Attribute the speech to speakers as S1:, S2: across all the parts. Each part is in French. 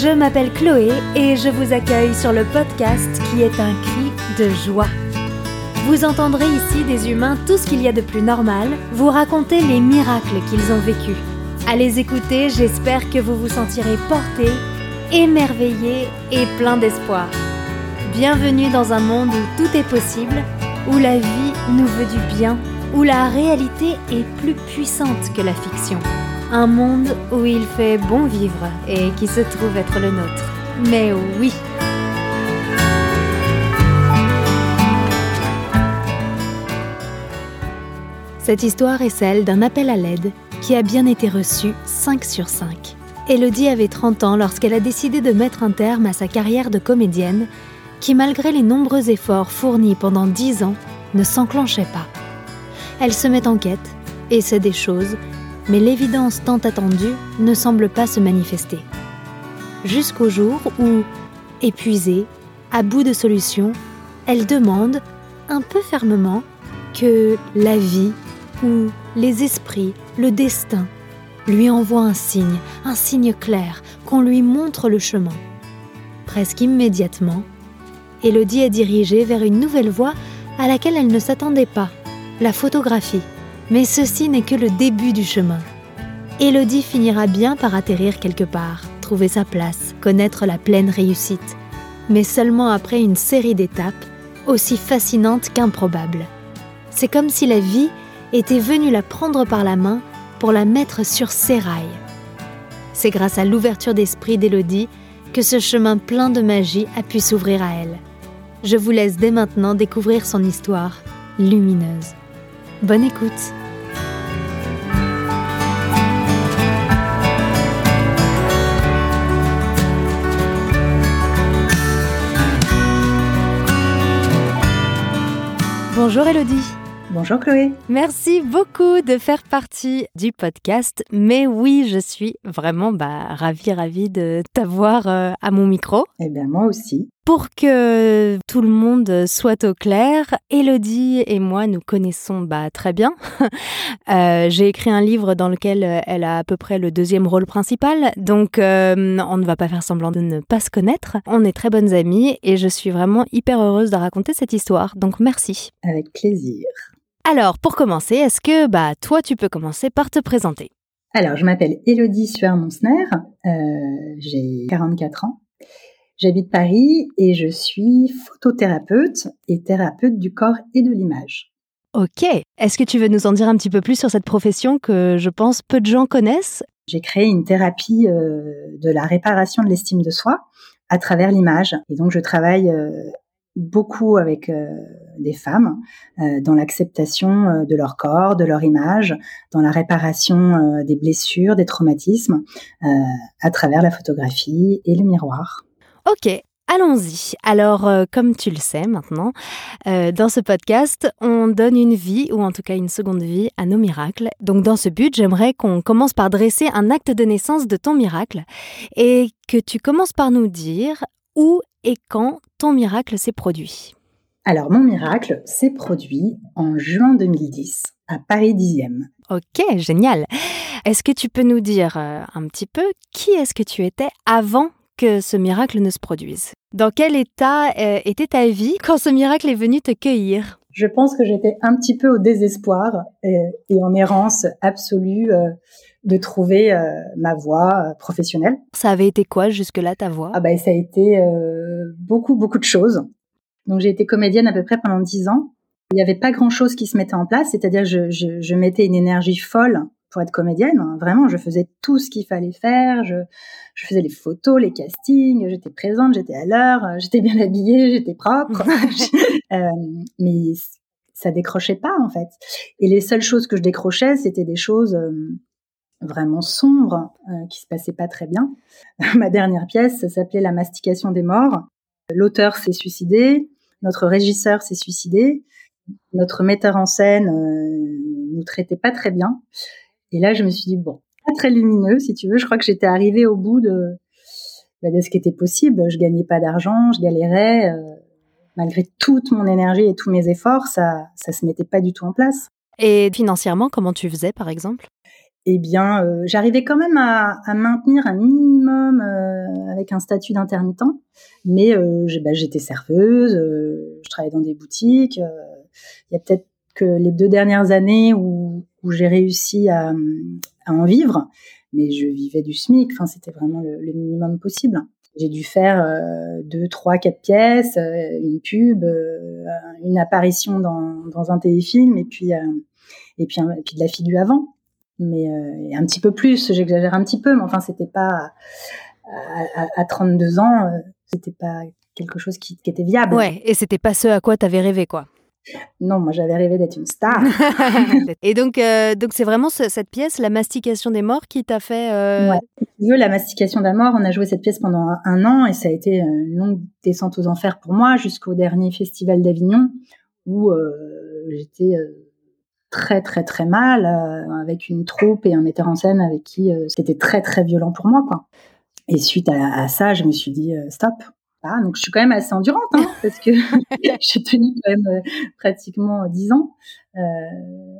S1: Je m'appelle Chloé et je vous accueille sur le podcast qui est un cri de joie. Vous entendrez ici des humains tout ce qu'il y a de plus normal, vous raconter les miracles qu'ils ont vécus. À les écouter, j'espère que vous vous sentirez porté, émerveillé et plein d'espoir. Bienvenue dans un monde où tout est possible, où la vie nous veut du bien, où la réalité est plus puissante que la fiction. Un monde où il fait bon vivre et qui se trouve être le nôtre. Mais oui Cette histoire est celle d'un appel à l'aide qui a bien été reçu 5 sur 5. Elodie avait 30 ans lorsqu'elle a décidé de mettre un terme à sa carrière de comédienne qui, malgré les nombreux efforts fournis pendant 10 ans, ne s'enclenchait pas. Elle se met en quête, essaie des choses, mais l'évidence tant attendue ne semble pas se manifester. Jusqu'au jour où, épuisée, à bout de solutions, elle demande, un peu fermement, que la vie ou les esprits, le destin, lui envoient un signe, un signe clair, qu'on lui montre le chemin. Presque immédiatement, Elodie est dirigée vers une nouvelle voie à laquelle elle ne s'attendait pas, la photographie. Mais ceci n'est que le début du chemin. Elodie finira bien par atterrir quelque part, trouver sa place, connaître la pleine réussite, mais seulement après une série d'étapes aussi fascinantes qu'improbables. C'est comme si la vie était venue la prendre par la main pour la mettre sur ses rails. C'est grâce à l'ouverture d'esprit d'Elodie que ce chemin plein de magie a pu s'ouvrir à elle. Je vous laisse dès maintenant découvrir son histoire lumineuse. Bonne écoute Bonjour Elodie
S2: Bonjour Chloé.
S1: Merci beaucoup de faire partie du podcast. Mais oui, je suis vraiment bah, ravie, ravie de t'avoir euh, à mon micro.
S2: Eh bien, moi aussi.
S1: Pour que tout le monde soit au clair, Elodie et moi nous connaissons bah, très bien. euh, J'ai écrit un livre dans lequel elle a à peu près le deuxième rôle principal, donc euh, on ne va pas faire semblant de ne pas se connaître. On est très bonnes amies et je suis vraiment hyper heureuse de raconter cette histoire, donc merci.
S2: Avec plaisir.
S1: Alors, pour commencer, est-ce que bah toi tu peux commencer par te présenter?
S2: Alors, je m'appelle Elodie Suer-Monsner, euh, j'ai 44 ans. J'habite Paris et je suis photothérapeute et thérapeute du corps et de l'image.
S1: Ok. Est-ce que tu veux nous en dire un petit peu plus sur cette profession que je pense peu de gens connaissent?
S2: J'ai créé une thérapie euh, de la réparation de l'estime de soi à travers l'image. Et donc, je travaille euh, beaucoup avec euh, des femmes euh, dans l'acceptation euh, de leur corps, de leur image, dans la réparation des blessures, des traumatismes, à travers la photographie et le miroir.
S1: Ok, Allons-y. Alors, comme tu le sais maintenant, dans ce podcast, on donne une vie, ou en tout cas une seconde vie, à nos miracles. Donc, dans ce but, j'aimerais qu'on commence par dresser un acte de naissance de ton miracle et que tu commences par nous dire où et quand ton miracle s'est produit
S2: Alors, mon miracle s'est produit en juin 2010 à Paris 10e.
S1: Ok, génial. Est-ce que tu peux nous dire euh, un petit peu qui est-ce que tu étais avant que ce miracle ne se produise Dans quel état euh, était ta vie quand ce miracle est venu te cueillir?
S2: Je pense que j'étais un petit peu au désespoir et, en errance absolue. Euh, de trouver euh, ma voie euh, professionnelle.
S1: Ça avait été quoi jusque-là ta voie?
S2: Ah ben ça a été euh, beaucoup beaucoup de choses. Donc j'ai été comédienne à peu près pendant dix ans. Il n'y avait pas grand-chose qui se mettait en place, c'est-à-dire je, je, je mettais une énergie folle pour être comédienne. Vraiment, je faisais tout ce qu'il fallait faire. Je, je faisais les photos, les castings, j'étais présente, j'étais à l'heure, j'étais bien habillée, j'étais propre. euh, mais ça décrochait pas en fait. Et les seules choses que je décrochais, c'était des choses vraiment sombre euh, qui se passait pas très bien. Ma dernière pièce s'appelait La mastication des morts. L'auteur s'est suicidé, notre régisseur s'est suicidé, notre metteur en scène euh, nous traitait pas très bien. Et là, je me suis dit bon, pas très lumineux, si tu veux. Je crois que j'étais arrivée au bout de, bah, de ce qui était possible. Je gagnais pas d'argent, je galérais. Euh, malgré toute mon énergie et tous mes efforts, ça, ça se mettait pas du tout en place.
S1: Et financièrement, comment tu faisais, par exemple?
S2: Eh bien, euh, j'arrivais quand même à, maintenir un minimum euh, avec un statut d'intermittent, mais euh, bah, j'étais serveuse, je travaillais dans des boutiques. Il y a peut-être que les deux dernières années où, j'ai réussi à, en vivre, mais je vivais du SMIC. Enfin, c'était vraiment le, minimum possible. J'ai dû faire deux, trois, quatre pièces, une pub, une apparition dans, un téléfilm, et puis et puis, et puis de la figure avant mais euh, un petit peu plus, j'exagère un petit peu, mais enfin c'était pas à, à, 32 ans, euh, c'était pas quelque chose qui, qui, était viable.
S1: Ouais, et c'était pas ce à quoi tu avais rêvé, quoi.
S2: Non, moi j'avais rêvé d'être une star.
S1: et donc, euh, donc c'est vraiment cette pièce, la mastication des morts, qui t'a fait. Euh...
S2: Ouais. Si la mastication des morts, on a joué cette pièce pendant un, an et ça a été une longue descente aux enfers pour moi jusqu'au dernier festival d'Avignon où j'étais très très très mal euh, avec une troupe et un metteur en scène avec qui euh, c'était très très violent pour moi quoi. Et suite à, ça, je me suis dit euh, stop. Ah, donc je suis quand même assez endurante hein, parce que j'ai tenu quand même pratiquement dix ans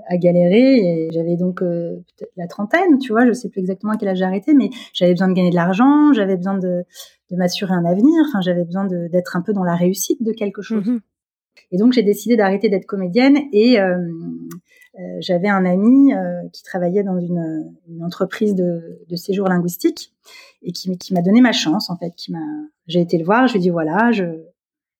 S2: à galérer et j'avais donc peut-être la trentaine, tu vois, je sais plus exactement à quel âge j'ai arrêté, mais j'avais besoin de gagner de l'argent, j'avais besoin de, de m'assurer un avenir, enfin j'avais besoin d'être un peu dans la réussite de quelque chose. Mm-hmm. Et donc j'ai décidé d'arrêter d'être comédienne et euh, j'avais un ami euh, qui travaillait dans une, une entreprise de, de, séjour linguistique et qui, qui m'a donné ma chance en fait. Qui m'a, j'ai été le voir, je lui ai dit voilà, je,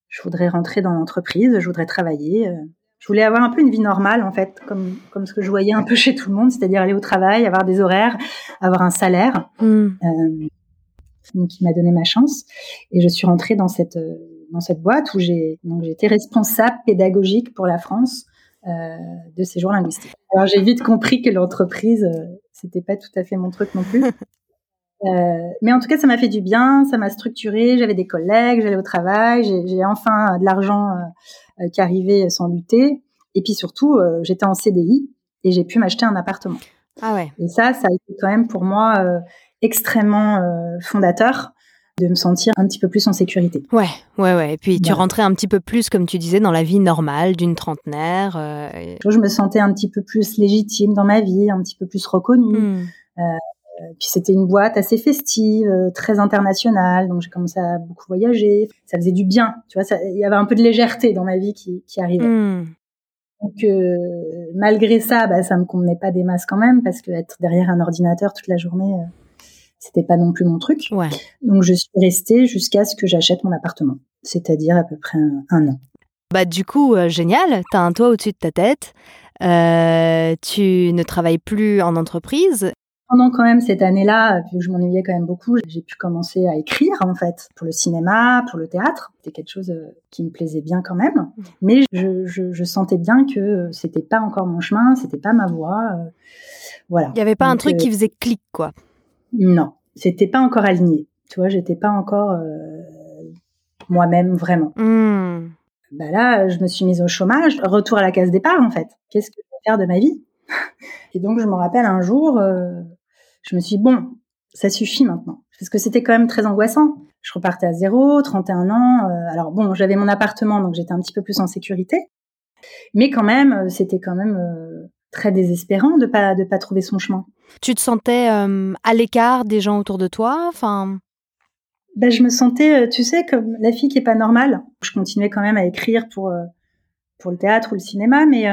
S2: je voudrais rentrer dans l'entreprise, je voudrais travailler. Euh. Je voulais avoir un peu une vie normale en fait, comme comme ce que je voyais un peu chez tout le monde, c'est-à-dire aller au travail, avoir des horaires, avoir un salaire. Mm. Euh, qui m'a donné ma chance et je suis rentrée dans cette dans cette boîte où j'ai donc j'étais responsable pédagogique pour la France euh, de séjour linguistique. Alors j'ai vite compris que l'entreprise, euh, c'était pas tout à fait mon truc non plus. Euh, mais en tout cas, ça m'a fait du bien, ça m'a structuré. J'avais des collègues, j'allais au travail, j'ai enfin de l'argent qui arrivait sans lutter. Et puis surtout, j'étais en CDI et j'ai pu m'acheter un appartement.
S1: Ah ouais.
S2: Et ça, ça a été quand même pour moi extrêmement fondateur de me sentir un petit peu plus en sécurité.
S1: Ouais, ouais, ouais. Et puis tu rentrais un petit peu plus, comme tu disais, dans la vie normale d'une trentenaire. Euh,
S2: je me sentais un petit peu plus légitime dans ma vie, un petit peu plus reconnue. Hmm. Euh, puis c'était une boîte assez festive, euh, très internationale, donc j'ai commencé à beaucoup voyager. Ça faisait du bien, tu vois. Il y avait un peu de légèreté dans ma vie qui, qui arrivait. Hmm. Donc malgré ça, bah, ça me convenait pas des masses quand même, parce que être derrière un ordinateur toute la journée, c'était pas non plus mon truc.
S1: Ouais.
S2: Donc je suis restée jusqu'à ce que j'achète mon appartement, c'est-à-dire à peu près un, an.
S1: Bah du coup, euh, génial, tu as un toit au-dessus de ta tête, euh, tu ne travailles plus en entreprise.
S2: Pendant quand même cette année-là, vu que je m'ennuyais quand même beaucoup, j'ai pu commencer à écrire en fait pour le cinéma, pour le théâtre. C'était quelque chose euh, qui me plaisait bien quand même, mmh. mais je, je, je sentais bien que c'était pas encore mon chemin, c'était pas ma voie. Euh, voilà.
S1: Il n'y avait pas un truc qui faisait clic quoi.
S2: Non, c'était pas encore aligné. Tu vois, j'étais pas encore euh, moi-même vraiment.
S1: Hmm.
S2: Bah là, je me suis mise au chômage, retour à la case départ en fait. Qu'est-ce que je vais faire de ma vie? Et donc je me rappelle un jour, euh, je me suis dit, bon, ça suffit maintenant, parce que c'était quand même très angoissant. Je repartais à zéro, 31 ans. Euh, alors bon, j'avais mon appartement, donc j'étais un petit peu plus en sécurité, mais quand même, c'était quand même très désespérant de pas de pas trouver son chemin.
S1: Tu te sentais euh, à l'écart des gens autour de toi, enfin.
S2: Ben, je me sentais, euh, tu sais, comme la fille qui est pas normale. Je continuais quand même à écrire pour euh, pour le théâtre ou le cinéma, mais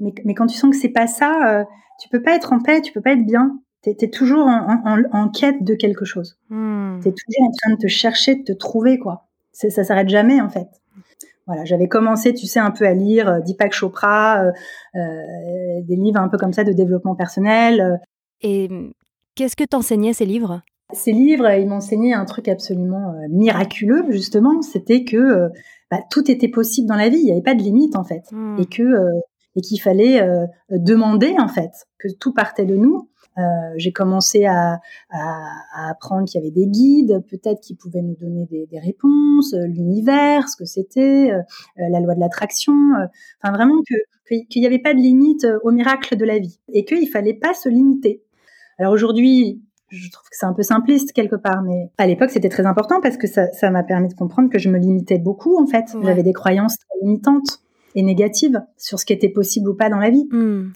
S2: mais, mais quand tu sens que c'est pas ça, tu peux pas être en paix, tu peux pas être bien. Tu es, toujours en, en, en, quête de quelque chose.
S1: Hmm.
S2: Tu es toujours en train de te chercher, de te trouver, quoi. Ça s'arrête jamais, en fait. Voilà, j'avais commencé, tu sais, un peu à lire euh, Deepak Chopra, euh, euh, des livres un peu comme ça de développement personnel.
S1: Et hum, qu'est-ce que t'enseignais ces livres?
S2: Ces livres, ils m'enseignaient un truc absolument miraculeux, justement. C'était que bah, tout était possible dans la vie. Il n'y avait pas de limite, en fait, mmh. et que et qu'il fallait demander, en fait, que tout partait de nous euh, j'ai commencé à, à, apprendre qu'il y avait des guides, peut-être qui pouvaient nous donner des, des réponses, euh, l'univers, ce que c'était, euh, la loi de l'attraction. enfin, vraiment que qu'il n'y avait pas de limite au miracle de la vie et qu'il fallait pas se limiter. Alors aujourd'hui, je trouve que c'est un peu simpliste quelque part, mais à l'époque c'était très important parce que ça, ça m'a permis de comprendre que je me limitais beaucoup en fait. J'avais des croyances très limitantes et négatives sur ce qui était possible ou pas dans la vie.
S1: Hmm.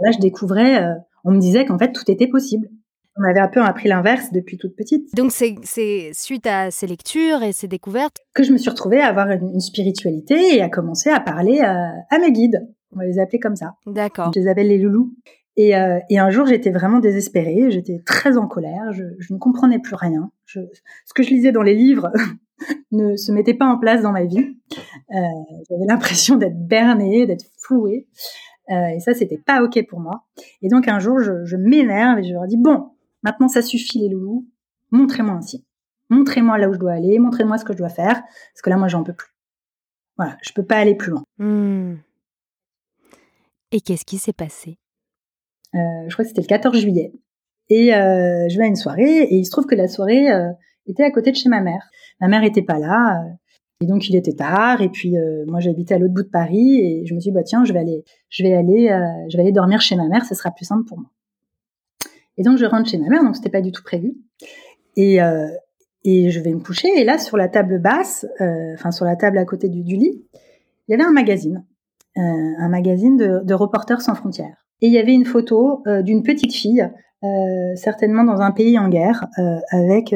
S2: Là, je découvrais on me disait qu'en fait tout était possible. On avait un peu appris l'inverse depuis toute petite.
S1: Donc c'est suite à ces lectures et ces découvertes
S2: que je me suis retrouvée à avoir une, spiritualité et à commencer à parler à, mes guides. On va les appeler comme ça.
S1: D'accord.
S2: Je les appelle les loulous. Et, euh, et un jour, j'étais vraiment désespérée, j'étais très en colère, je, je, ne comprenais plus rien. Je, ce que je lisais dans les livres ne se mettait pas en place dans ma vie. Euh, J'avais l'impression d'être bernée, d'être flouée. Euh, et ça, c'était pas ok pour moi. Et donc un jour, je, je m'énerve et je leur dis bon, maintenant ça suffit les loulous, montrez-moi ainsi, montrez-moi là où je dois aller, montrez-moi ce que je dois faire, parce que là, moi, j'en peux plus. Voilà, je peux pas aller plus loin.
S1: Hmm. Et qu'est-ce qui s'est passé?
S2: Euh, je crois que c'était le 14 juillet. Et je vais à une soirée et il se trouve que la soirée était à côté de chez ma mère. Ma mère était pas là et donc il était tard et puis moi j'habitais à l'autre bout de Paris et je me suis dit bah tiens je vais aller je vais aller je vais aller dormir chez ma mère ce sera plus simple pour moi. Et donc je rentre chez ma mère donc c'était pas du tout prévu et et je vais me coucher et là sur la table basse enfin sur la table à côté du, lit il y avait un magazine un magazine de, Reporters sans frontières et il y avait une photo euh, d'une petite fille, euh, certainement dans un pays en guerre, euh, avec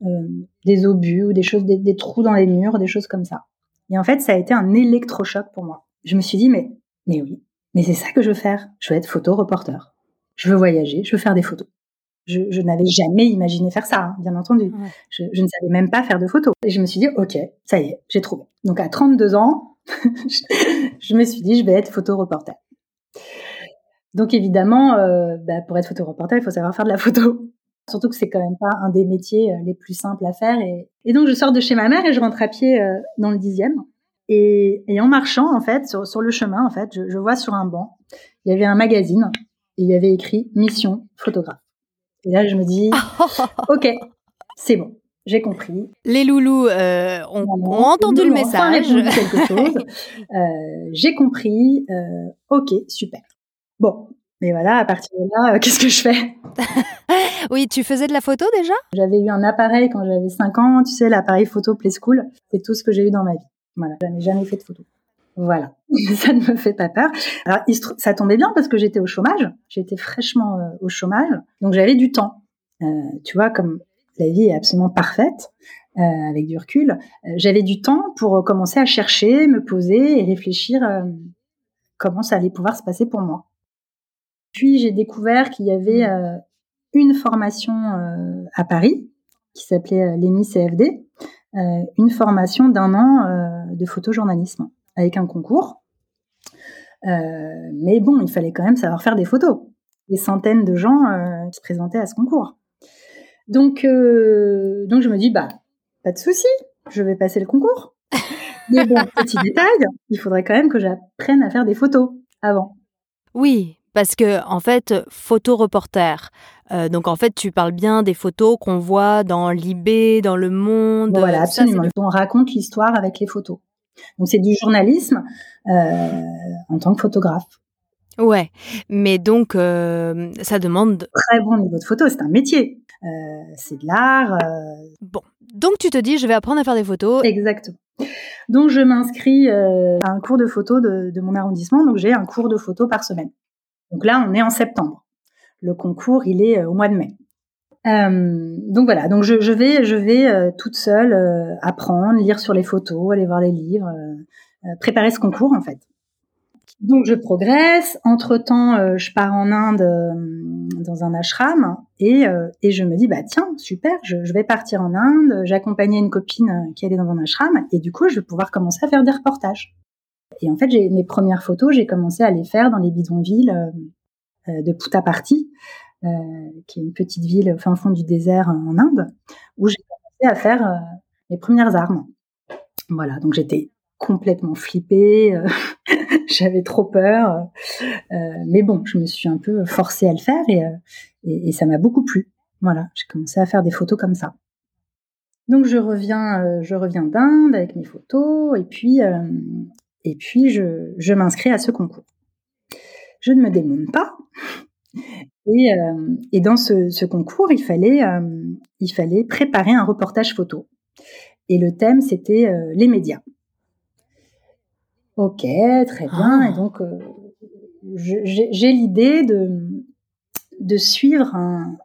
S2: des obus ou des choses, des, trous dans les murs, des choses comme ça. Et en fait, ça a été un électrochoc pour moi. Je me suis dit, mais, mais oui, mais c'est ça que je veux faire. Je veux être photo-reporter. Je veux voyager, je veux faire des photos. Je, je n'avais jamais imaginé faire ça, hein, bien entendu. Je, je, ne savais même pas faire de photos. Et je me suis dit, ok, ça y est, j'ai trouvé. Donc à 32 ans, je me suis dit, je vais être photo-reporter. Donc évidemment, euh, bah, pour être photoreporter, il faut savoir faire de la photo. Surtout que c'est quand même pas un des métiers euh, les plus simples à faire. Et, donc je sors de chez ma mère et je rentre à pied euh, dans le dixième. Et, en marchant, en fait, sur, le chemin, en fait, je, vois sur un banc, il y avait un magazine et il y avait écrit Mission photographe. Et là, je me dis, ok, c'est bon, j'ai compris.
S1: Les loulous ont, entendu le message.
S2: j'ai compris. ok, super. Bon, mais voilà, à partir de là, euh, qu'est-ce que je fais?
S1: Oui, tu faisais de la photo déjà?
S2: J'avais eu un appareil quand j'avais 5 ans, tu sais, l'appareil photo Play School. C'est tout ce que j'ai eu dans ma vie. Voilà, je n'ai jamais fait de photo. Voilà, ça ne me fait pas peur. Alors, ça tombait bien parce que j'étais au chômage. J'étais fraîchement euh, au chômage, donc j'avais du temps. Euh, tu vois, comme la vie est absolument parfaite, avec du recul, j'avais du temps pour commencer à chercher, me poser et réfléchir comment ça allait pouvoir se passer pour moi. Puis j'ai découvert qu'il y avait mmh. euh, une formation euh, à Paris qui s'appelait euh, l'EMI CFD, une formation d'un an de photojournalisme avec un concours. mais bon, il fallait quand même savoir faire des photos. Des centaines de gens qui se présentaient à ce concours. Donc, donc je me dis, bah, pas de souci, je vais passer le concours. Mais bon, petit détail, il faudrait quand même que j'apprenne à faire des photos avant.
S1: Oui, parce que en fait, photo reporter. Euh, donc en fait, tu parles bien des photos qu'on voit dans l'IB, dans Le Monde.
S2: Voilà, absolument. On raconte l'histoire avec les photos. Donc c'est du journalisme euh, en tant que photographe.
S1: Ouais, mais donc euh, ça demande
S2: très bon niveau de photo. C'est un métier. c'est de l'art.
S1: Bon, donc tu te dis, je vais apprendre à faire des photos.
S2: Exactement. Donc je m'inscris à un cours de photo de, de mon arrondissement. Donc j'ai un cours de photo par semaine. Donc là, on est en septembre. Le concours, il est euh, au mois de mai. Euh, donc voilà, donc je, vais, je vais euh, toute seule apprendre, lire sur les photos, aller voir les livres, préparer ce concours en fait. Donc je progresse. Entre temps, je pars en Inde dans un ashram et, et je me dis bah tiens super, je, je vais partir en Inde. J'accompagnais une copine qui allait dans un ashram et du coup je vais pouvoir commencer à faire des reportages. Et en fait, j'ai mes premières photos, j'ai commencé à les faire dans les bidonvilles euh, euh de Puttaparthi, euh, qui est une petite ville au fin fond du désert en Inde, où j'ai commencé à faire mes premières armes. Voilà, donc j'étais complètement flippée, j'avais trop peur, mais bon, je me suis un peu forcée à le faire et, et, et ça m'a beaucoup plu. Voilà, j'ai commencé à faire des photos comme ça. Donc je reviens, je reviens d'Inde avec mes photos et puis et puis, je, m'inscris à ce concours. Je ne me démonte pas. Et, euh, dans ce, concours, il fallait, euh, il fallait préparer un reportage photo. Et le thème, c'était euh, les médias. Ok, très bien. Et ah. donc, j'ai l'idée de, de suivre un,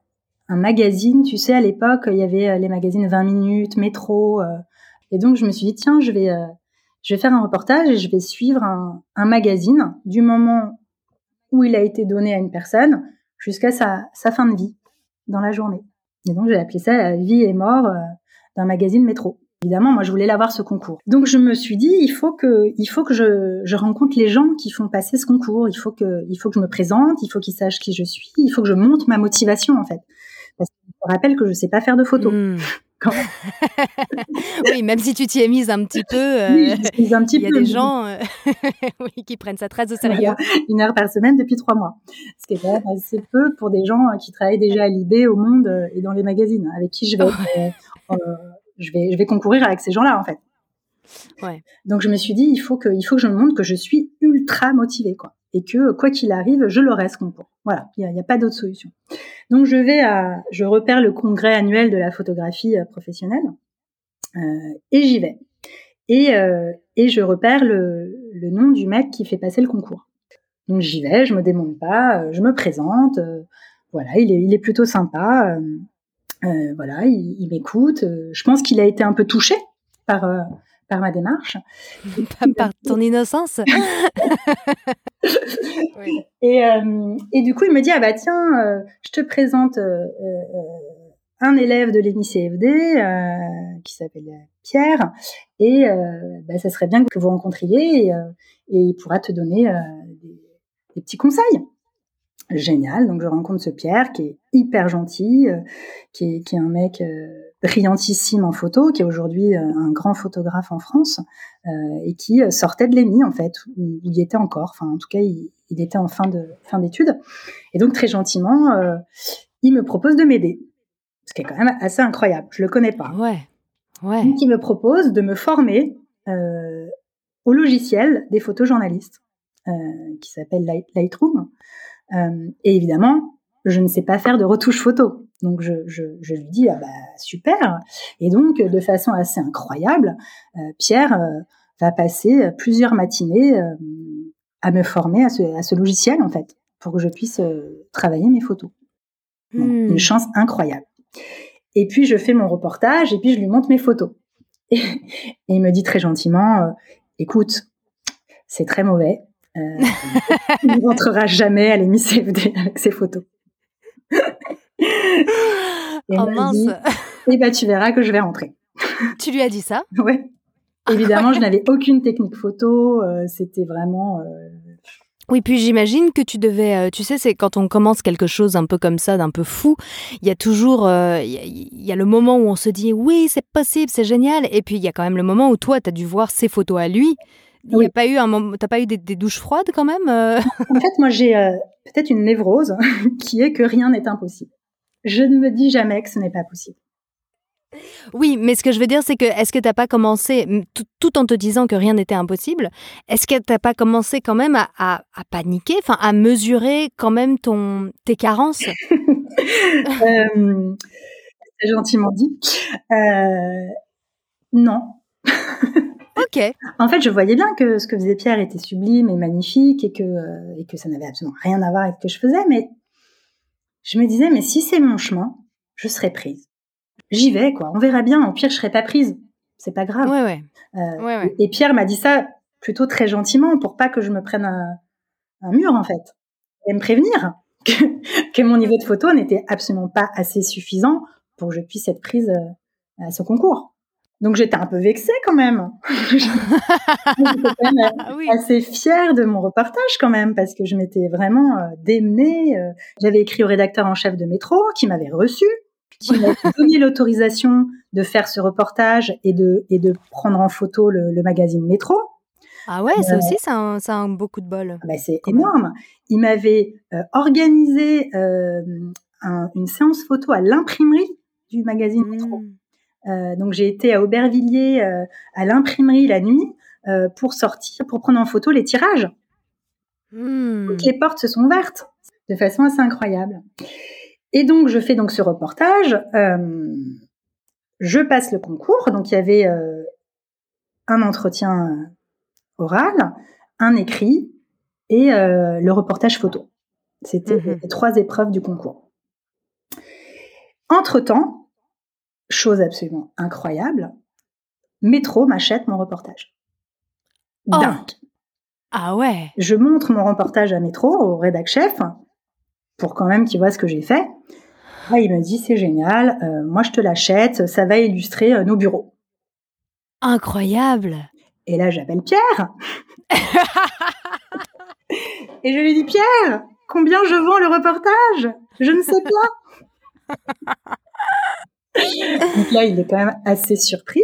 S2: un magazine. Tu sais, à l'époque, il y avait les magazines 20 minutes, métro. et donc, je me suis dit, tiens, je vais, je vais faire un reportage et je vais suivre un, un magazine du moment où il a été donné à une personne jusqu'à sa, sa fin de vie dans la journée. Et donc j'ai appelé ça vie et mort euh, d'un magazine métro. Évidemment, moi je voulais l'avoir ce concours. Donc je me suis dit il faut que il faut que je, je rencontre les gens qui font passer ce concours. Il faut que il faut que je me présente. Il faut qu'ils sachent qui je suis. Il faut que je monte ma motivation en fait. Parce que je rappelle que je sais pas faire de photos.
S1: Oui, même si tu t'y es mise un petit peu,
S2: euh, un petit
S1: il y a des gens euh, qui prennent ça très au sérieux.
S2: une heure par semaine depuis trois mois, ce qui est quand même assez peu pour des gens qui travaillent déjà à l'IB, au Monde euh, et dans les magazines, avec qui je vais, je vais, je vais concourir avec ces gens-là en fait.
S1: Ouais.
S2: Donc je me suis dit, il faut que, il faut que je me montre que je suis ultra motivée, quoi et que quoi qu'il arrive, je l'aurai ce concours. Voilà, il n'y a, a, pas d'autre solution. Donc je vais à, je repère le congrès annuel de la photographie euh, professionnelle euh, et j'y vais. Et, euh, je repère le, nom du mec qui fait passer le concours. Donc j'y vais, je me démonte pas, je me présente. Voilà, il est, plutôt sympa. voilà, il, il m'écoute. je pense qu'il a été un peu touché par par ma démarche.
S1: par ton innocence.
S2: et, euh, et, du coup, il me dit, ah bah tiens, euh, je te présente euh, un élève de l'ENICFD qui s'appelle Pierre, et bah, ça serait bien que vous rencontriez, et, il pourra te donner des, des, petits conseils. Génial, donc je rencontre ce Pierre qui est hyper gentil, qui est, qui est un mec brillantissime en photo, qui est aujourd'hui euh, un grand photographe en France euh, et qui euh, sortait de l'EMI en fait, où, il était encore. Enfin, en tout cas, il, était en fin de fin d'études. Et donc très gentiment, il me propose de m'aider, ce qui est quand même assez incroyable. Je le connais pas.
S1: Ouais. Ouais.
S2: Donc il me propose de me former au logiciel des photojournalistes qui s'appelle Lightroom. et évidemment, je ne sais pas faire de retouche photo. Donc je, je, je, lui dis ah bah super et donc de façon assez incroyable, euh, Pierre euh, va passer plusieurs matinées euh, à me former à ce, à ce, logiciel en fait pour que je puisse travailler mes photos. Hmm. Une chance incroyable. Et puis je fais mon reportage et puis je lui montre mes photos et, et il me dit très gentiment écoute c'est très mauvais. il ne rentrera jamais à l'émission avec ses photos.
S1: Et oh mince.
S2: et bah tu verras que je vais rentrer.
S1: Tu lui as dit ça?
S2: Ouais. Évidemment, je n'avais aucune technique photo. Euh, c'était vraiment. Euh,
S1: oui, puis j'imagine que tu devais, euh, tu sais, c'est quand on commence quelque chose un peu comme ça, d'un peu fou, il y a toujours, il y, a le moment où on se dit oui, c'est possible, c'est génial, et puis il y a quand même le moment où toi, tu as dû voir ses photos à lui. Il a pas eu un moment, t'as pas eu des, des, douches froides quand même
S2: En fait, moi j'ai peut-être une névrose qui est que rien n'est impossible je ne me dis jamais que ce n'est pas possible.
S1: Oui, mais ce que je veux dire, c'est que est-ce que tu n'as pas commencé, tout, en te disant que rien n'était impossible, est-ce que tu n'as pas commencé quand même à, à, paniquer, enfin à mesurer quand même ton, tes carences?
S2: Euh, C'est gentiment dit. Euh, non.
S1: ok.
S2: En fait, je voyais bien que ce que faisait Pierre était sublime et magnifique et que, euh, et que ça n'avait absolument rien à voir avec ce que je faisais, mais je me disais, mais si c'est mon chemin, je serai prise. J'y vais, quoi. On verra bien. Au pire, je serai pas prise. C'est pas grave.
S1: Ouais, ouais.
S2: Euh, ouais, Et Pierre m'a dit ça plutôt très gentiment pour pas que je me prenne un, un mur, en fait. Et me prévenir que, que mon niveau de photo n'était absolument pas assez suffisant pour que je puisse être prise euh, à ce concours. Donc j'étais un peu vexée quand même. j'étais quand même ah assez fière de mon reportage quand même parce que je m'étais vraiment euh, démenée. Euh. J'avais écrit au rédacteur en chef de Métro qui m'avait reçu, qui m'avait donné l'autorisation de faire ce reportage et de, et de prendre en photo le, le magazine Métro.
S1: Ah ouais, ça euh, aussi, ça a, un, ça a beaucoup de bol.
S2: Ah bah c'est énorme. Il m'avait organisé un, une séance photo à l'imprimerie du magazine Métro. Mmh. Donc j'ai été à Aubervilliers euh, à l'imprimerie la nuit euh, pour sortir, pour prendre en photo les tirages. Toutes les portes se sont ouvertes de façon assez incroyable. Et donc je fais donc ce reportage. je passe le concours. Donc il y avait un entretien oral, un écrit et le reportage photo. C'était
S1: Mhm.
S2: les trois épreuves du concours. Entre-temps, chose absolument incroyable, Métro m'achète mon reportage.
S1: Oh.
S2: Dingue.
S1: Ah ouais.
S2: Je montre mon reportage à Métro, au rédac chef, pour quand même qu'il voit ce que j'ai fait. Là, il me dit c'est génial, euh, moi je te l'achète, ça va illustrer euh, nos bureaux.
S1: Incroyable.
S2: Et là, j'appelle Pierre. Et je lui dis Pierre, combien je vends le reportage? Je ne sais pas. Donc là, il est quand même assez surpris.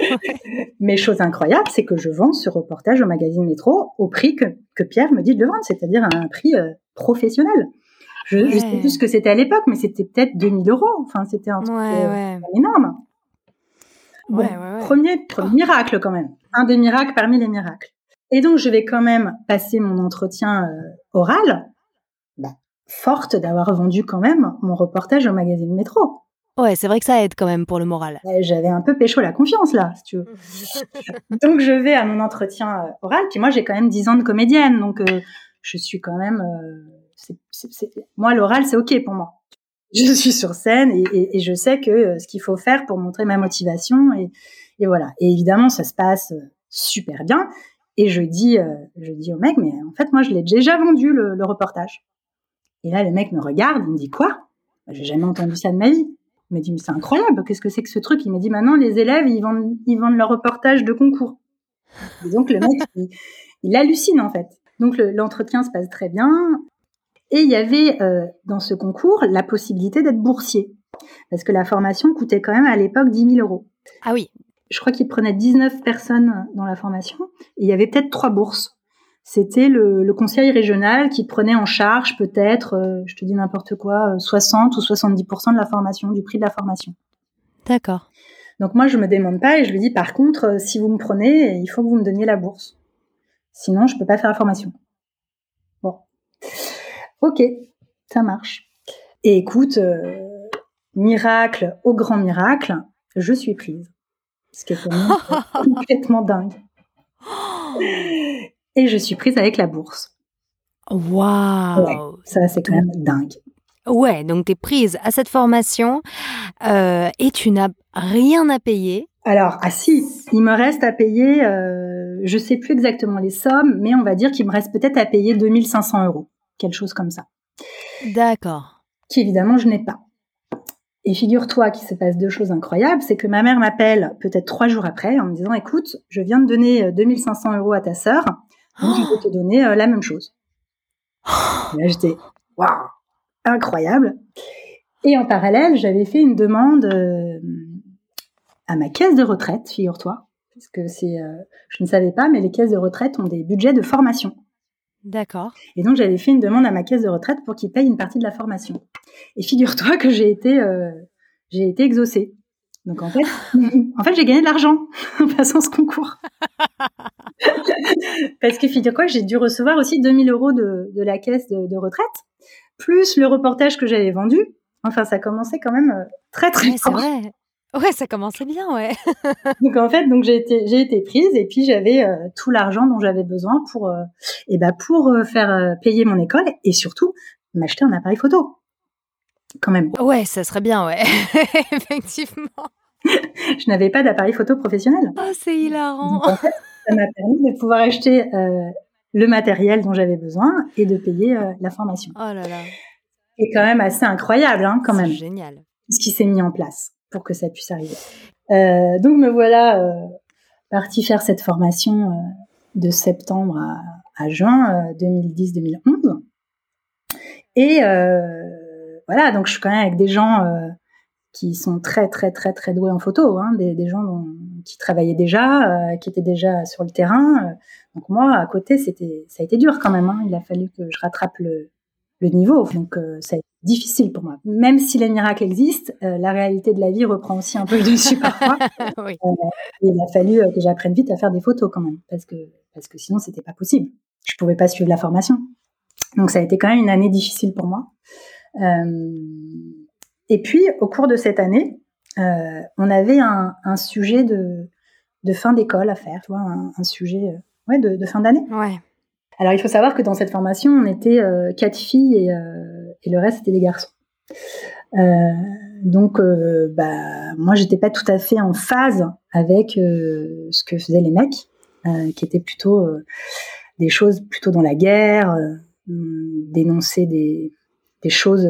S2: Mais chose incroyable, c'est que je vends ce reportage au magazine Métro au prix que, que Pierre me dit de le vendre, c'est-à-dire à un prix euh, professionnel. Je ne sais plus ce que c'était à l'époque, mais c'était peut-être 2000 euros. Enfin, c'était un
S1: Ouais,
S2: truc euh,
S1: ouais.
S2: énorme. Bon. Premier, premier miracle quand même. Un des miracles parmi les miracles. Et donc, je vais quand même passer mon entretien euh, oral, forte d'avoir vendu quand même mon reportage au magazine Métro.
S1: Ouais, c'est vrai que ça aide quand même pour le moral.
S2: Euh, J'avais un peu pécho la confiance là, si tu veux. Donc, je vais à mon entretien euh, oral, puis moi, j'ai quand même 10 ans de comédienne, donc euh, je suis quand même... euh, Moi, l'oral, c'est OK pour moi. Je suis sur scène et, et- et je sais que euh, ce qu'il faut faire pour montrer ma motivation, et, et voilà. Et évidemment, ça se passe super bien. Et je dis, je dis au mec, mais en fait, moi, je l'ai déjà vendu, le, le reportage. Et là, le mec me regarde, il me dit, quoi? J'ai jamais entendu ça de ma vie. Il me dit, mais c'est incroyable, qu'est-ce que c'est que ce truc? Il me dit, maintenant, les élèves, ils vendent, ils vendent leur reportage de concours. Et donc, le mec, il, il hallucine, en fait. Donc, le- l'entretien se passe très bien. Et il y avait, euh, dans ce concours, la possibilité d'être boursier. Parce que la formation coûtait quand même, à l'époque, 10 000 euros
S1: Ah oui.
S2: je crois qu'il prenait 19 personnes dans la formation et il y avait peut-être trois bourses. C'était le, le conseil régional qui prenait en charge peut-être, euh, je te dis n'importe quoi, euh, 60 ou 70% de la formation, du prix de la formation.
S1: D'accord.
S2: Donc moi, je me demande pas et je lui dis par contre, euh, si vous me prenez, il faut que vous me donniez la bourse. Sinon, je peux pas faire la formation. Bon. Ok, ça marche. Et écoute, euh, miracle au grand miracle, je suis prise. Ce qui est complètement dingue. Et je suis prise avec la bourse.
S1: Waouh.
S2: Ça, c'est quand même dingue.
S1: Ouais, donc tu es prise à cette formation euh, et tu n'as rien à payer.
S2: Alors, ah si, il me reste à payer, euh, je sais plus exactement les sommes, mais on va dire qu'il me reste peut-être à payer 2500 euros, quelque chose comme ça,
S1: D'accord.
S2: qui évidemment je n'ai pas. Et figure-toi qu'il se passe deux choses incroyables, c'est que ma mère m'appelle peut-être trois jours après en me disant, écoute, je viens de donner euh, 2500 euros à ta sœur, donc je vais te donner euh, la même chose. Et là, j'étais, waouh, incroyable. Et en parallèle, j'avais fait une demande euh, à ma caisse de retraite, figure-toi, parce que c'est, euh, je ne savais pas, mais les caisses de retraite ont des budgets de formation.
S1: D'accord.
S2: Et donc, j'avais fait une demande à ma caisse de retraite pour qu'ils payent une partie de la formation. Et figure-toi que j'ai été, j'ai été exaucée. Donc, en fait, en fait, j'ai gagné de l'argent en passant ce concours. Parce que figure-toi que j'ai dû recevoir aussi 2000 euros de, de la caisse de, de retraite, plus le reportage que j'avais vendu. Enfin, ça commençait quand même euh, très, très
S1: Ouais, c'est vrai. Ouais, ça commençait bien, ouais.
S2: Donc en fait, donc j'ai été j'ai été prise et puis j'avais euh, tout l'argent dont j'avais besoin pour euh, et ben pour euh, faire payer mon école et surtout m'acheter un appareil photo. Quand même,
S1: Ouais, ça serait bien, ouais. Effectivement.
S2: je n'avais pas d'appareil photo professionnel.
S1: Oh, c'est hilarant.
S2: Donc, en fait, ça m'a permis de pouvoir acheter euh, le matériel dont j'avais besoin et de payer euh, la formation.
S1: Oh là là.
S2: C'est quand même assez incroyable, hein, quand même,
S1: génial.
S2: ce qui s'est mis en place pour que ça puisse arriver. Euh, donc me voilà partie faire cette formation de septembre à, à juin euh, 2010-2011. Et voilà, donc je suis quand même avec des gens qui sont très très très très doués en photo, hein, des, des gens dont- qui travaillaient déjà, euh, qui étaient déjà sur le terrain. euh. Donc moi, à côté, c'était ça a été dur quand même. hein. Il a fallu que je rattrape le, le niveau. Donc euh, ça a été difficile pour moi. Même si les miracles existent, la réalité de la vie reprend aussi un peu le dessus parfois.
S1: oui.
S2: Il a fallu que j'apprenne vite à faire des photos quand même, parce que parce que sinon c'était pas possible. Je pouvais pas suivre la formation. Donc ça a été quand même une année difficile pour moi. Euh, et puis au cours de cette année, euh, on avait un, un sujet de de fin d'école à faire, tu vois, un, un sujet euh, ouais de, de fin d'année.
S1: Ouais.
S2: Alors il faut savoir que dans cette formation, on était quatre filles et, et, le reste c'était des garçons. donc, bah, moi, j'étais pas tout à fait en phase avec ce que faisaient les mecs, qui étaient plutôt des choses plutôt dans la guerre, dénoncer des, des choses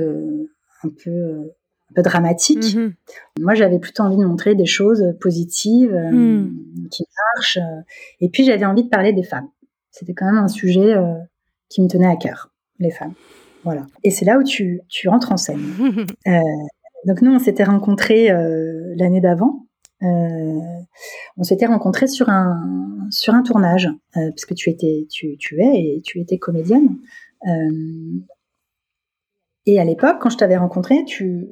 S2: un peu peu dramatique. Mhm. Moi, j'avais plutôt envie de montrer des choses positives euh, hmm. qui marchent. Euh, et puis, j'avais envie de parler des femmes. C'était quand même un sujet euh, qui me tenait à cœur, les femmes. Voilà. Et c'est là où tu, tu rentres en scène. donc, nous, on s'était rencontrés l'année d'avant. on s'était rencontrés sur un sur un tournage parce que tu étais tu, tu es et tu étais comédienne et à l'époque quand je t'avais rencontré tu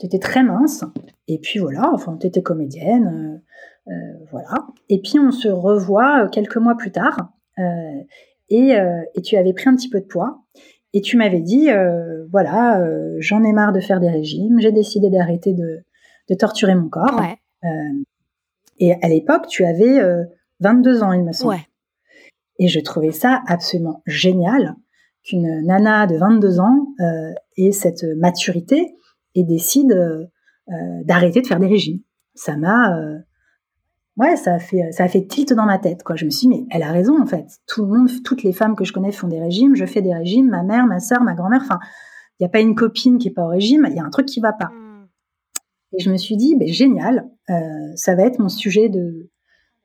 S2: tu étais très mince. Et puis voilà, enfin, tu étais comédienne. Euh, euh, voilà. Et puis on se revoit euh, quelques mois plus tard. Et, et, tu avais pris un petit peu de poids. Et tu m'avais dit, voilà, j'en ai marre de faire des régimes. J'ai décidé d'arrêter de, de, torturer mon corps. et à l'époque, tu avais 22 ans, il me semble. Et je trouvais ça absolument génial qu'une nana de 22 ans ait cette maturité et décide euh, euh, d'arrêter de faire des régimes. Ça m'a euh, ouais, ça a fait ça a fait tilt dans ma tête quoi. Je me suis dit mais elle a raison en fait. Tout le monde, toutes les femmes que je connais font des régimes, je fais des régimes, ma mère, ma sœur, ma grand-mère, enfin, il n'y a pas une copine qui est pas au régime, il y a un truc qui va pas. Hmm. Et je me suis dit ben génial, ça va être mon sujet de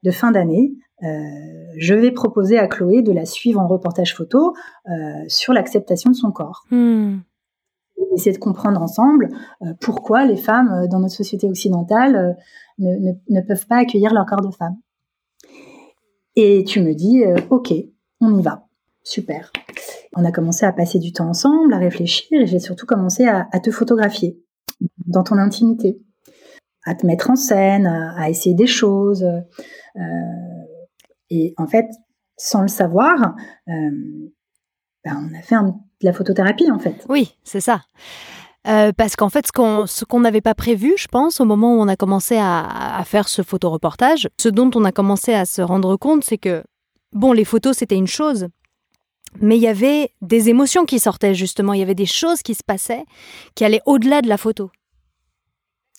S2: de fin d'année. je vais proposer à Chloé de la suivre en reportage photo sur l'acceptation de son corps. Hmm essayer de comprendre ensemble euh, pourquoi les femmes euh, dans notre société occidentale euh, ne, ne, peuvent pas accueillir leur corps de femme. Et tu me dis, ok, on y va, super. On a commencé à passer du temps ensemble, à réfléchir, et j'ai surtout commencé à, te photographier dans ton intimité, à te mettre en scène, à, essayer des choses. et en fait, sans le savoir, ben, on a fait un la photothérapie en fait.
S1: Oui, c'est ça. Euh, parce qu'en fait, ce qu'on n'avait pas prévu, je pense, au moment où on a commencé à, faire ce photoreportage, ce dont on a commencé à se rendre compte, c'est que, bon, les photos, c'était une chose, mais il y avait des émotions qui sortaient, justement. Il y avait des choses qui se passaient qui allaient au-delà de la photo.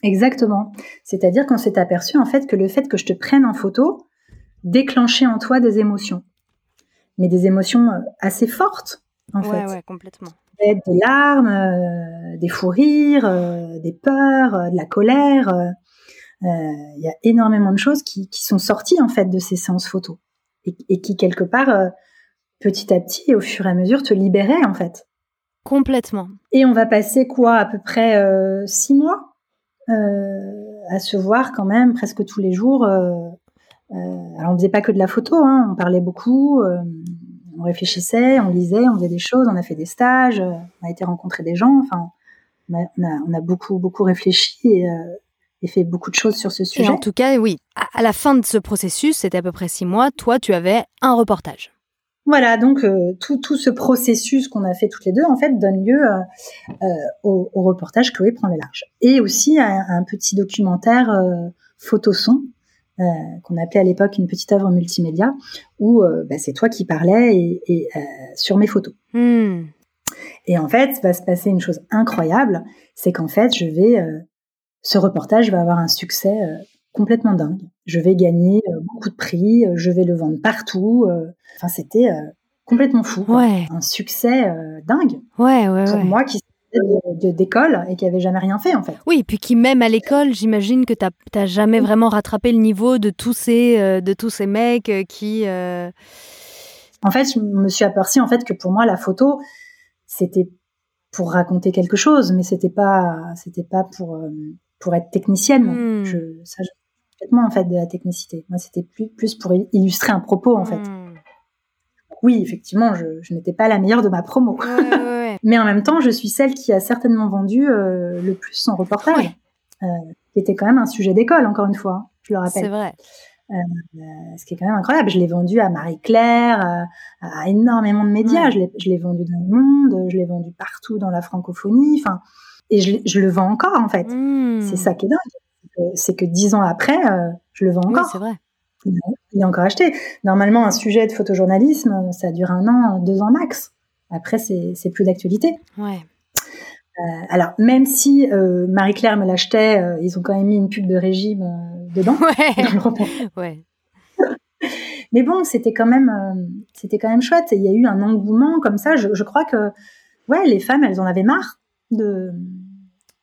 S2: Exactement. C'est-à-dire qu'on s'est aperçu, en fait, que le fait que je te prenne en photo déclenchait en toi des émotions. Mais des émotions euh, assez fortes en fait.
S1: complètement.
S2: Des larmes, euh, des fous rires, euh, des peurs, euh, de la colère. Il y a énormément de choses qui, sont sorties en fait de ces séances photos et, qui quelque part, petit à petit, au fur et à mesure, te libéraient en fait.
S1: Complètement.
S2: Et on va passer quoi, à peu près six mois à se voir quand même presque tous les jours. alors on faisait pas que de la photo, hein, on parlait beaucoup on réfléchissait, on lisait, on faisait des choses, on a fait des stages, euh, on a été rencontrer des gens. Enfin, on a, beaucoup, beaucoup réfléchi euh, et, fait beaucoup de choses sur ce sujet.
S1: en tout cas, oui, à, la fin de ce processus, c'était à peu près six mois, toi, tu avais un reportage.
S2: Voilà, donc euh, tout, ce processus qu'on a fait toutes les deux, en fait, donne lieu au, reportage Chloé prend le large. Et aussi à, un petit documentaire photo-son euh, qu'on appelait à l'époque une petite œuvre multimédia, où euh, bah, c'est toi qui parlais et, euh, sur mes photos. Hmm. Et en fait, va se passer une chose incroyable, c'est qu'en fait, je vais, ce reportage va avoir un succès complètement dingue. Je vais gagner beaucoup de prix, je vais le vendre partout. Enfin, c'était complètement fou.
S1: Ouais.
S2: Un succès dingue.
S1: Ouais, ouais,
S2: Pour moi qui d'école et qui avait jamais rien fait en fait.
S1: Oui, puis qui même à l'école, j'imagine que tu n'as jamais vraiment rattrapé le niveau de tous ces, euh, de tous ces mecs euh, qui... Euh,
S2: en fait, je me suis aperçue en fait que pour moi la photo c'était pour raconter quelque chose, mais c'était pas c'était pas pour pour être technicienne. Je, ça, je, complètement en fait de la technicité. Moi, c'était plus plus pour illustrer un propos en fait. Hmm. Oui, effectivement, je, je n'étais pas la meilleure de ma promo. Mais en même temps, je suis celle qui a certainement vendu euh, le plus son reportage, euh, qui était quand même un sujet d'école, encore une fois, hein, je le rappelle.
S1: C'est vrai.
S2: Euh, ce qui est quand même incroyable. Je l'ai vendu à Marie-Claire, à énormément de médias. Je l'ai vendu dans le monde, je l'ai vendu partout dans la francophonie. Enfin, et je, je, le vends encore en fait. Hmm. C'est ça qui est dingue. C'est que dix ans après, je le vends encore.
S1: c'est vrai.
S2: Il il est encore acheté. Normalement, un sujet de photojournalisme, ça dure un an, deux ans max. Après, c'est plus d'actualité.
S1: Ouais.
S2: Euh, alors, même si euh, Marie-Claire me l'achetait, euh, ils ont quand même mis une pub de régime dedans.
S1: Ouais.
S2: Mais bon, c'était quand même, c'était quand même chouette. il y a eu un engouement comme ça. Je, crois que, ouais, les femmes, elles en avaient marre de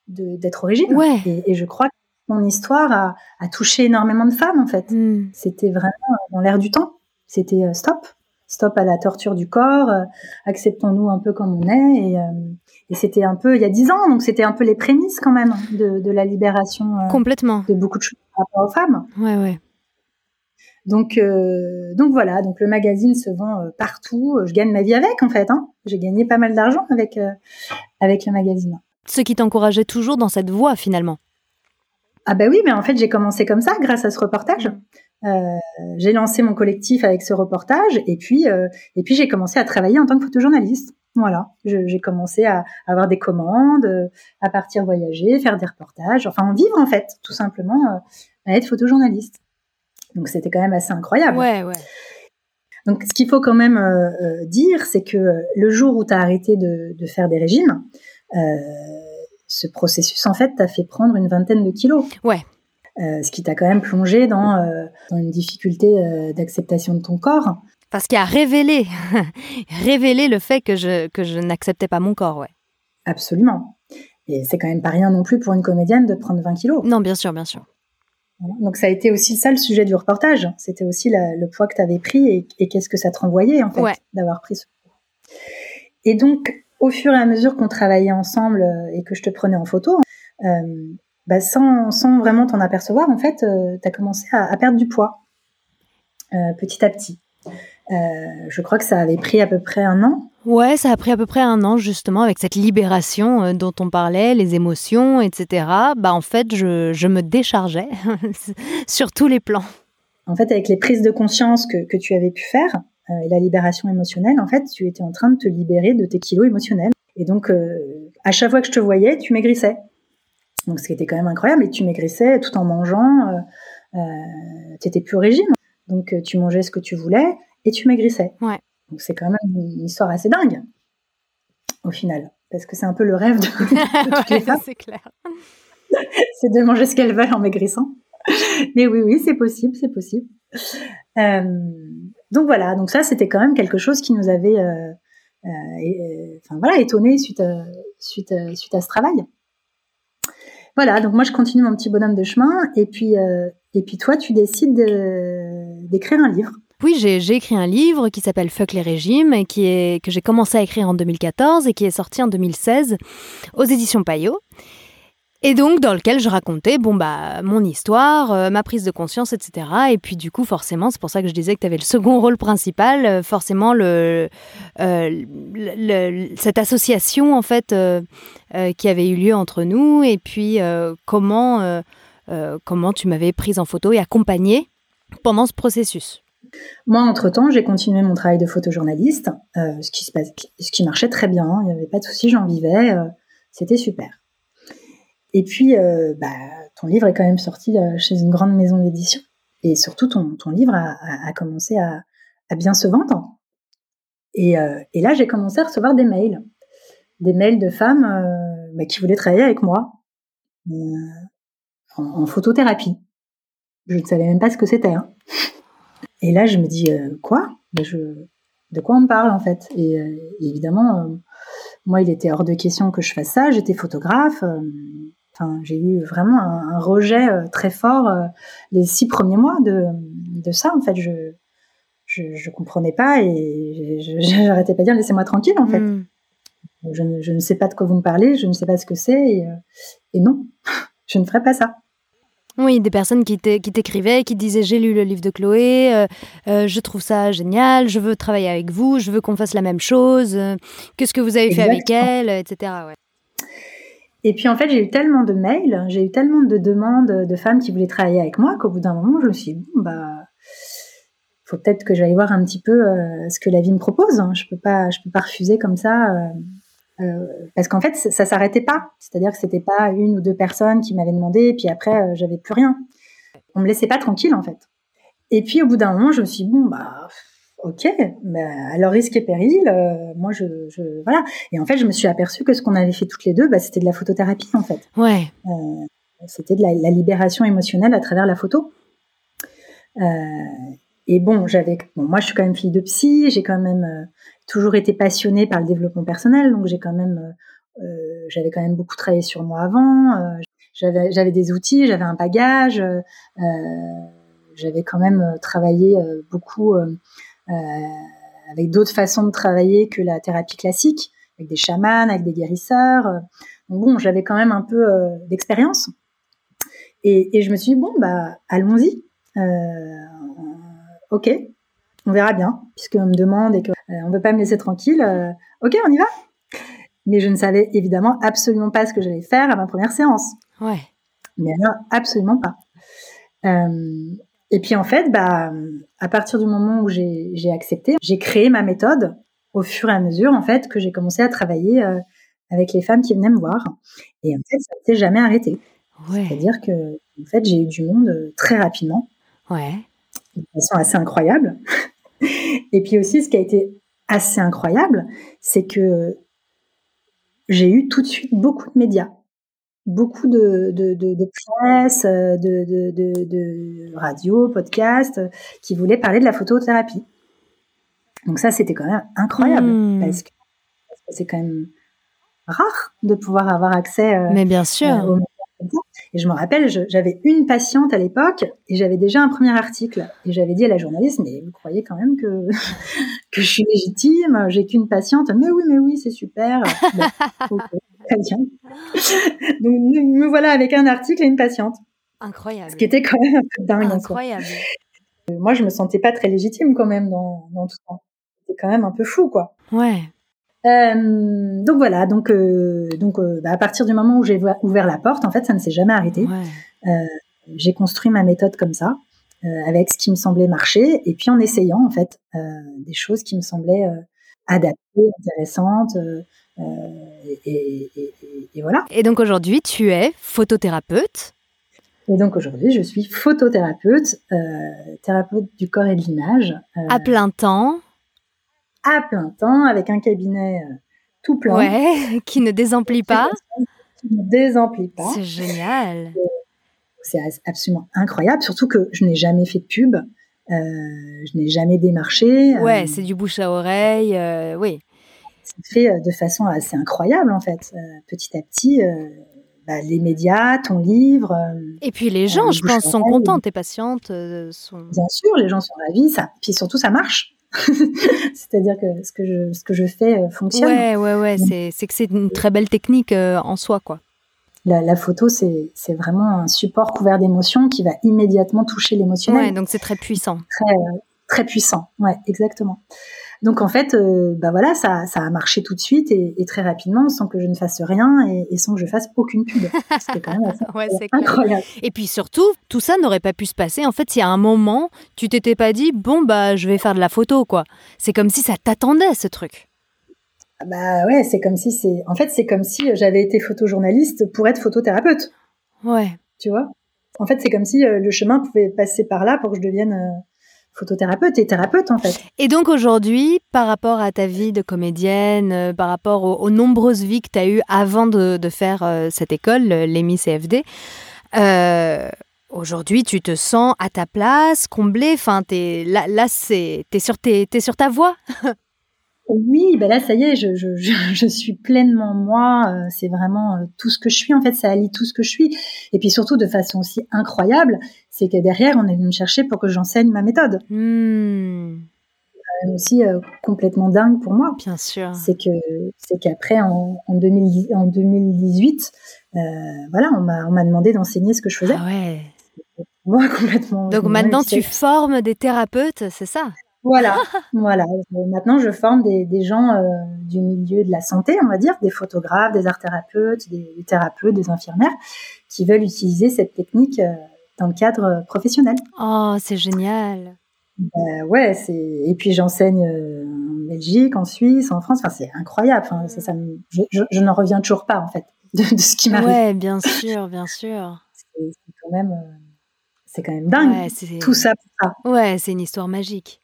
S2: d'être au régime.
S1: Ouais.
S2: Et, je crois que mon histoire a, a, touché énormément de femmes en fait.
S1: Hmm.
S2: C'était vraiment dans l'air du temps. C'était stop, stop à la torture du corps. Acceptons-nous un peu comme on est et et c'était un peu il y a dix ans, donc c'était un peu les prémices quand même de, de la libération
S1: euh, complètement
S2: de beaucoup de choses par rapport aux femmes.
S1: Ouais, ouais.
S2: Donc, euh, donc voilà, donc le magazine se vend euh, partout. Je gagne ma vie avec en fait. Hein. J'ai gagné pas mal d'argent avec avec le magazine.
S1: Ce qui t'encourageait toujours dans cette voie finalement.
S2: Ah bah oui, mais en fait j'ai commencé comme ça grâce à ce reportage. Euh, j'ai lancé mon collectif avec ce reportage et puis et puis j'ai commencé à travailler en tant que photojournaliste. Voilà, j'ai commencé à avoir des commandes, à partir voyager, faire des reportages, enfin en vivre en fait, tout simplement, euh, à être photojournaliste. Donc c'était quand même assez incroyable.
S1: Ouais, ouais.
S2: Donc ce qu'il faut quand même euh, euh, dire, c'est que le jour où tu as arrêté de, de, faire des régimes, ce processus en fait t'a fait prendre une vingtaine de kilos.
S1: Ouais.
S2: ce qui t'a quand même plongé dans, dans une difficulté d'acceptation de ton corps.
S1: Parce qu'il a révélé, révélé le fait que je, que je n'acceptais pas mon corps, ouais.
S2: Absolument. Et c'est quand même pas rien non plus pour une comédienne de prendre 20 kilos.
S1: Non, bien sûr, bien sûr.
S2: Donc ça a été aussi ça le sujet du reportage. C'était aussi le poids que tu avais pris et, qu'est-ce que ça te renvoyait en fait d'avoir pris ce poids. Et donc au fur et à mesure qu'on travaillait ensemble euh, et que je te prenais en photo, euh, bah, sans, sans, vraiment t'en apercevoir, en fait, euh, tu as commencé à, à, perdre du poids petit à petit. Euh, je crois que ça avait pris à peu près un an.
S1: Ouais, ça a pris à peu près un an justement avec cette libération euh, dont on parlait, les émotions, etc. Bah en fait, je, je me déchargeais sur tous les plans.
S2: En fait, avec les prises de conscience que, que tu avais pu faire euh, et la libération émotionnelle, en fait, tu étais en train de te libérer de tes kilos émotionnels. Et donc, à chaque fois que je te voyais, tu maigrissais. Donc, ce qui était quand même incroyable. Et tu maigrissais tout en mangeant. tu étais plus au régime. Donc, tu mangeais ce que tu voulais et tu maigrissais.
S1: Ouais.
S2: Donc c'est quand même une histoire assez dingue, au final. Parce que c'est un peu le rêve de, toutes les femmes.
S1: c'est clair.
S2: c'est de manger ce qu'elles veulent en maigrissant. Mais oui, oui, c'est possible, c'est possible. Euh, donc voilà, donc ça c'était quand même quelque chose qui nous avait, euh, euh, enfin voilà, étonné suite à, ce travail. Voilà, donc moi je continue mon petit bonhomme de chemin et puis et puis toi tu décides d'écrire un livre.
S1: Oui, j'ai écrit un livre qui s'appelle Fuck les régimes et que j'ai commencé à écrire en 2014 et qui est sorti en 2016 aux éditions Payot. Et donc, dans lequel je racontais, bon, bah, mon histoire, euh, ma prise de conscience, etc. Et puis, du coup, forcément, c'est pour ça que je disais que tu avais le second rôle principal, euh, forcément, euh, cette association, en fait, qui avait eu lieu entre nous, et puis comment, comment tu m'avais prise en photo et accompagnée pendant ce processus.
S2: Moi, entre-temps, j'ai continué mon travail de photojournaliste, ce, qui se passe, ce qui marchait très bien, il n'y avait pas de souci, j'en vivais, c'était super. Et puis, euh, bah, ton livre est quand même sorti chez une grande maison d'édition, et surtout, ton, ton livre a, commencé à, bien se vendre. Et, et là, j'ai commencé à recevoir des mails, des mails de femmes bah, qui voulaient travailler avec moi en, photothérapie. Je ne savais même pas ce que c'était. Hein. Et là, je me dis, euh, quoi? Je... De quoi on parle, en fait? Et euh, évidemment, euh, moi, il était hors de question que je fasse ça. J'étais photographe. Enfin, j'ai eu vraiment un, rejet très fort les six premiers mois de, de ça. En fait, je, je, je comprenais pas et j'arrêtais pas de dire laissez-moi tranquille, en fait. Hmm. Je, ne, je, ne, sais pas de quoi vous me parlez, je ne sais pas ce que c'est et, et non, je ne ferai pas ça.
S1: Oui, des personnes qui t'écrivaient, qui disaient j'ai lu le livre de Chloé, euh, euh, je trouve ça génial, je veux travailler avec vous, je veux qu'on fasse la même chose, euh, qu'est-ce que vous avez fait avec elle, etc.
S2: Et puis en fait, j'ai eu tellement de mails, j'ai eu tellement de demandes de femmes qui voulaient travailler avec moi qu'au bout d'un moment, je me suis dit, bon, bah, faut peut-être que j'aille voir un petit peu ce que la vie me propose. Hein. Je peux peux pas refuser comme ça euh, parce qu'en fait, ça s'arrêtait pas. C'est-à-dire que c'était pas une ou deux personnes qui m'avaient demandé, et puis après, euh, j'avais plus rien. On me laissait pas tranquille, en fait. Et puis au bout d'un moment, je me suis dit, bon, bah, ok, alors risque et péril, euh, moi je, je, Voilà. Et en fait, je me suis aperçue que ce qu'on avait fait toutes les deux, bah, c'était de la photothérapie en fait.
S1: Ouais.
S2: Euh, c'était de la, la, libération émotionnelle à travers la photo. Euh, et bon, j'avais, bon, moi je suis quand même fille de psy, j'ai quand même toujours été passionnée par le développement personnel, donc j'ai quand même, j'avais quand même beaucoup travaillé sur moi avant. j'avais, des outils, j'avais un bagage j'avais quand même travaillé beaucoup avec d'autres façons de travailler que la thérapie classique, avec des chamans, avec des guérisseurs. Donc bon, j'avais quand même un peu d'expérience. Et, et, je me suis dit, bon, bah, allons-y. Euh, ok, on verra bien, puisqu'on me demande et qu'on euh, ne veut pas me laisser tranquille. Euh, ok, on y va. Mais je ne savais évidemment absolument pas ce que j'allais faire à ma première séance.
S1: Ouais.
S2: Mais alors, absolument pas. Euh, et puis en fait, bah, à partir du moment où j'ai accepté, j'ai créé ma méthode au fur et à mesure en fait que j'ai commencé à travailler euh, avec les femmes qui venaient me voir. Et en fait, ça ne s'est jamais arrêté.
S1: Ouais.
S2: C'est-à-dire que en fait, j'ai eu du monde euh, très rapidement.
S1: Ouais.
S2: De façon assez incroyable. et puis aussi, ce qui a été assez incroyable, c'est que j'ai eu tout de suite beaucoup de médias beaucoup de, de, de, de presse, de, de, de, radio, podcast, qui voulaient parler de la photothérapie. Donc ça, c'était quand même incroyable,
S1: Hmm.
S2: parce que c'est quand même rare de pouvoir avoir accès euh,
S1: Mais bien sûr.
S2: euh, aux ça. Et je me rappelle, j'avais une patiente à l'époque et j'avais déjà un premier article. Et j'avais dit à la journaliste, mais vous croyez quand même que, que je suis légitime, j'ai qu'une patiente. Mais oui, mais oui, c'est super. Bon, très bien. Donc me voilà avec un article et une patiente.
S1: Incroyable.
S2: Ce qui était quand même un peu dingue.
S1: Incroyable.
S2: Euh, Moi, je me sentais pas très légitime quand même dans, dans tout ça. C'était quand même un peu fou, quoi.
S1: Ouais.
S2: Euh, donc voilà, donc euh, donc euh, bah, à partir du moment où j'ai ouvert la porte, en fait, ça ne s'est jamais arrêté.
S1: Ouais.
S2: J'ai construit ma méthode comme ça, avec ce qui me semblait marcher, et puis en essayant en fait des choses qui me semblaient adaptées, intéressantes, et, et- et- et voilà.
S1: Et donc aujourd'hui, tu es photothérapeute.
S2: Et donc aujourd'hui, je suis photothérapeute, euh, thérapeute du corps et de l'image, euh,
S1: à plein temps,
S2: à plein temps, avec un cabinet euh, tout plein,
S1: ouais, qui ne désemplit pas.
S2: qui ne désemplit pas.
S1: C'est génial.
S2: C'est absolument incroyable, surtout que je n'ai jamais fait de pub, euh, je n'ai jamais démarché.
S1: Ouais,
S2: euh,
S1: c'est du bouche à oreille. euh, oui.
S2: Fait euh, de façon assez incroyable en fait. Euh, petit à petit, euh, bah, les médias, ton livre,
S1: Et puis les gens, je pense, sont contents. Tes patientes sont.
S2: bien sûr, les gens sont ravis, ça, puis surtout ça marche. C'est-à-dire que ce que je, ce que je fais fonctionne.
S1: Ouais, ouais, ouais. C'est que c'est une très belle technique euh, en soi, quoi.
S2: La, la photo, c'est c'est vraiment un support couvert d'émotions qui va immédiatement toucher l'émotionnel.
S1: Ouais, donc c'est très puissant.
S2: très, très puissant. Ouais, exactement. Donc en fait, euh, bah voilà, ça, ça a marché tout de suite et, et très rapidement, sans que je ne fasse rien et, et sans que je fasse aucune pub. C'était quand même assez
S1: Ouais, c'est clair.
S2: incroyable.
S1: Et puis surtout, tout ça n'aurait pas pu se passer. En fait, y a un moment, tu t'étais pas dit, bon, bah, je vais faire de la photo, quoi. C'est comme si ça t'attendait, ce truc.
S2: Ah Bah ouais, c'est comme si c'est. En fait, c'est comme si j'avais été photojournaliste pour être photothérapeute.
S1: Ouais.
S2: Tu vois? En fait, c'est comme si euh, le chemin pouvait passer par là pour que je devienne euh, photothérapeute et thérapeute en fait.
S1: Et donc aujourd'hui, par rapport à ta vie de comédienne, euh, par rapport aux, nombreuses vies que tu as eues avant de, faire euh, cette école, l'EMI CFD, euh, aujourd'hui tu te sens à ta place, comblée, enfin, là, là t'es, tes, t'es sur ta voie.
S2: Oui, ben là, ça y est, je, je, je, suis pleinement moi. euh, c'est vraiment euh, tout ce que je suis. En fait, ça allie tout ce que je suis. Et puis surtout, de façon aussi incroyable, c'est que derrière, on est venu me chercher pour que j'enseigne ma méthode. C'est aussi euh, complètement dingue pour moi.
S1: bien sûr.
S2: C'est que c'est qu'après, en, en, 2010 en 2018, euh, voilà, on m'a on m'a demandé d'enseigner ce que je faisais.
S1: Ah ouais.
S2: Moi, complètement.
S1: Donc maintenant tu formes des thérapeutes, c'est ça?
S2: Voilà, voilà. Maintenant, je forme des, des gens euh, du milieu de la santé, on va dire, des photographes, des art thérapeutes, des, des thérapeutes, des infirmières, qui veulent utiliser cette technique euh, dans le cadre professionnel.
S1: Oh, c'est génial.
S2: Euh, ouais, c'est. Et puis j'enseigne euh, en Belgique, en Suisse, en France. Enfin, c'est incroyable. Enfin, ça, ça me- je, je, je n'en reviens toujours pas en fait de, de ce qui m'arrive.
S1: Ouais, bien sûr, bien sûr.
S2: C'est quand même, c'est quand même dingue. Tout ça pour ça.
S1: Ouais, c'est une histoire magique.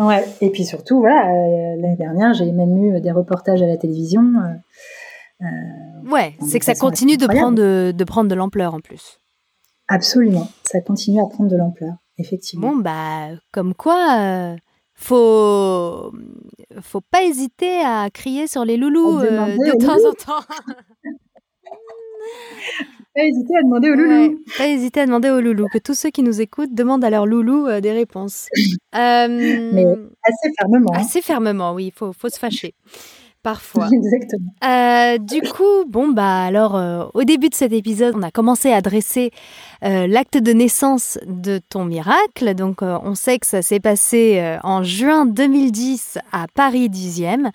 S2: Ouais, et puis surtout, voilà, euh, l'année dernière, j'ai même eu des reportages à la télévision.
S1: Euh, ouais, c'est que ça continue de prendre de, de prendre de l'ampleur en plus.
S2: Absolument, ça continue à prendre de l'ampleur, effectivement.
S1: Bon, bah, comme quoi, faut faut pas hésiter à crier sur les loulous de temps en temps.
S2: pas hésiter à demander au loulou.
S1: pas hésiter à demander au loulou. Que tous ceux qui nous écoutent demandent à leur loulou euh, des réponses.
S2: Euh, Mais assez fermement.
S1: Hein. Assez fermement, oui. Il faut, faut se fâcher. Parfois.
S2: Exactement.
S1: Euh, du coup, bon, bah alors, au début de cet épisode, on a commencé à dresser l'acte de naissance de ton miracle. Donc, on sait que ça s'est passé en juin 2010 à Paris 10e.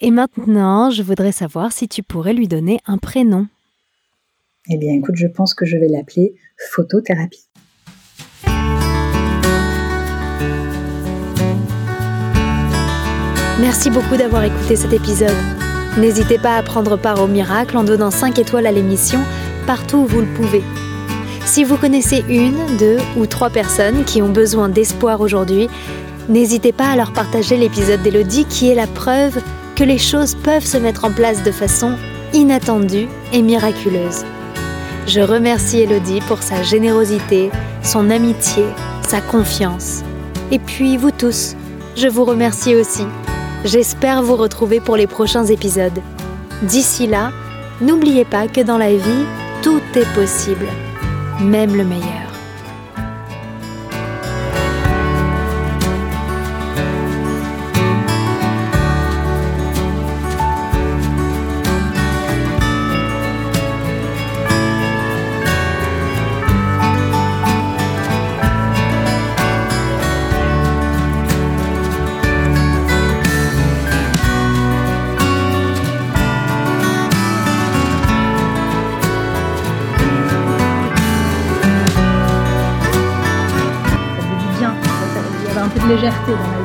S1: Et maintenant, je voudrais savoir si tu pourrais lui donner un prénom.
S2: Eh bien, écoute, je pense que je vais l'appeler photothérapie.
S1: Merci beaucoup d'avoir écouté cet épisode. N'hésitez pas à prendre part au miracle en donnant 5 étoiles à l'émission partout où vous le pouvez. Si vous connaissez une, deux ou trois personnes qui ont besoin d'espoir aujourd'hui, n'hésitez pas à leur partager l'épisode d'Elodie qui est la preuve que les choses peuvent se mettre en place de façon inattendue et miraculeuse. Je remercie Elodie pour sa générosité, son amitié, sa confiance. Et puis vous tous, je vous remercie aussi. J'espère vous retrouver pour les prochains épisodes. D'ici là, n'oubliez pas que dans la vie, tout est possible, même le meilleur.
S2: Légèreté